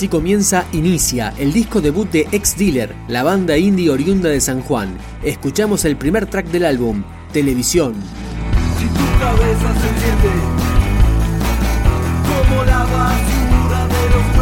Así comienza Inicia, el disco debut de Ex Dealer, la banda indie oriunda de San Juan. Escuchamos el primer track del álbum, Televisión. Si tu cabeza se enciende como la basura de los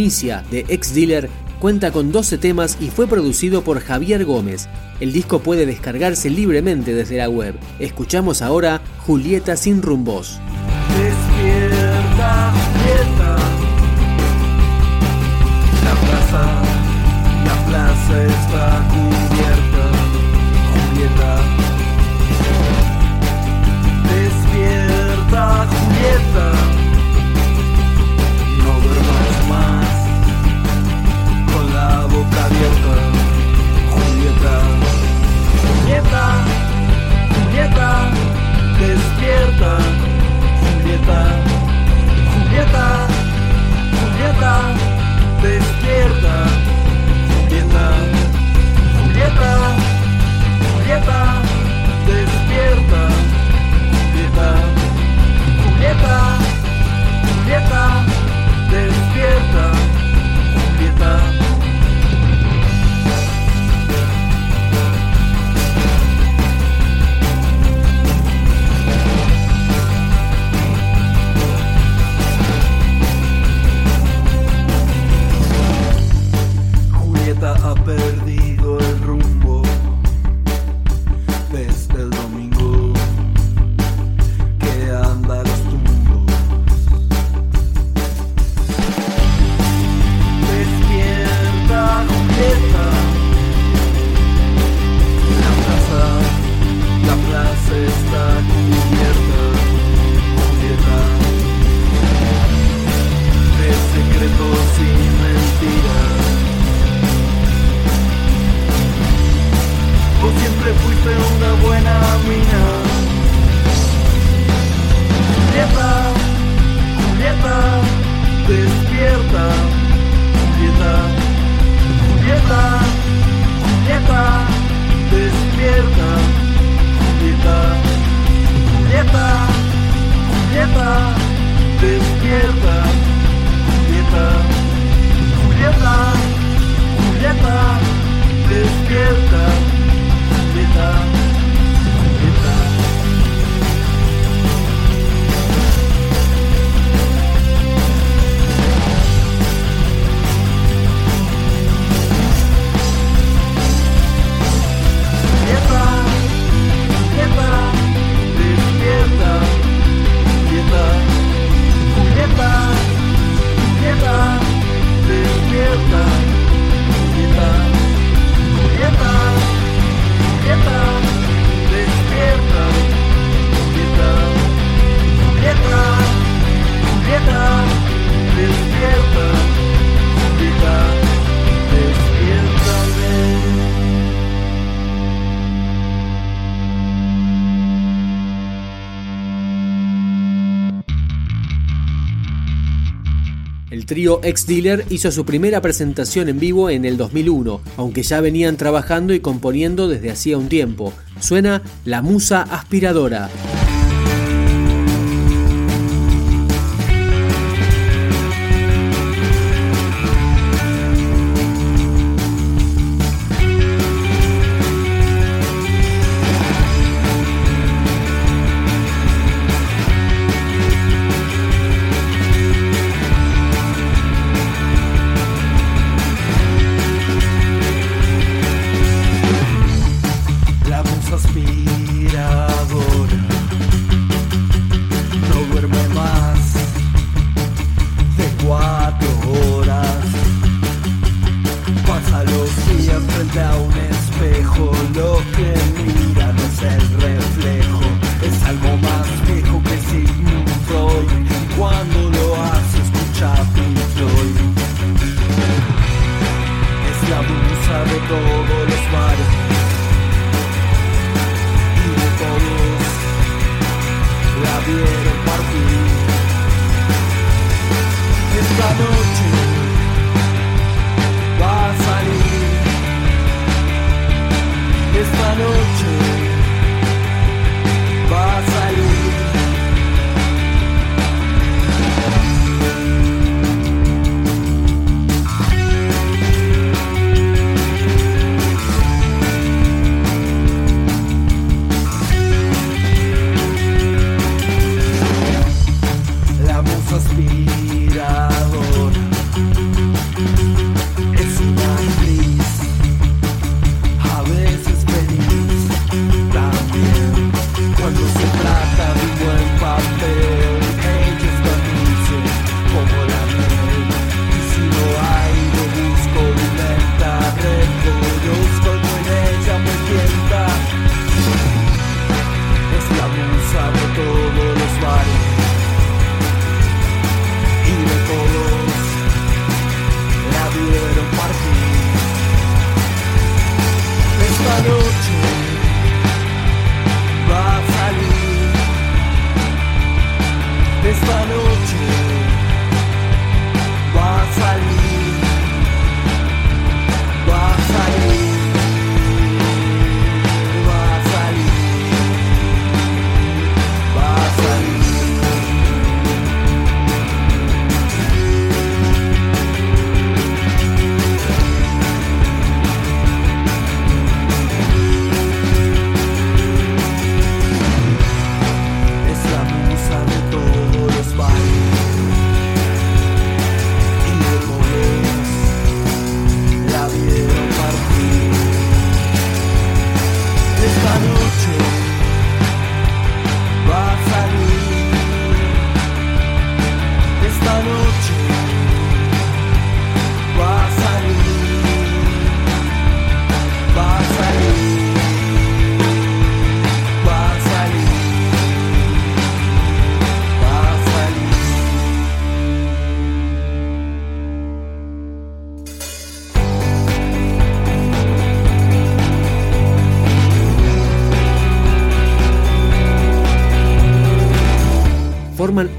Inicia, de Ex Dealer, cuenta con 12 temas y fue producido por Javier Gómez. El disco puede descargarse libremente desde la web. Escuchamos ahora Julieta sin rumbos. La plaza, la plaza trío Ex Dealer hizo su primera presentación en vivo en el 2001, aunque ya venían trabajando y componiendo desde hacía un tiempo. Suena La Musa Aspiradora.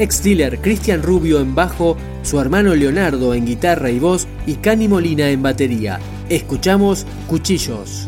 ex-dealer Cristian Rubio en bajo, su hermano Leonardo en guitarra y voz y Cani Molina en batería. Escuchamos Cuchillos.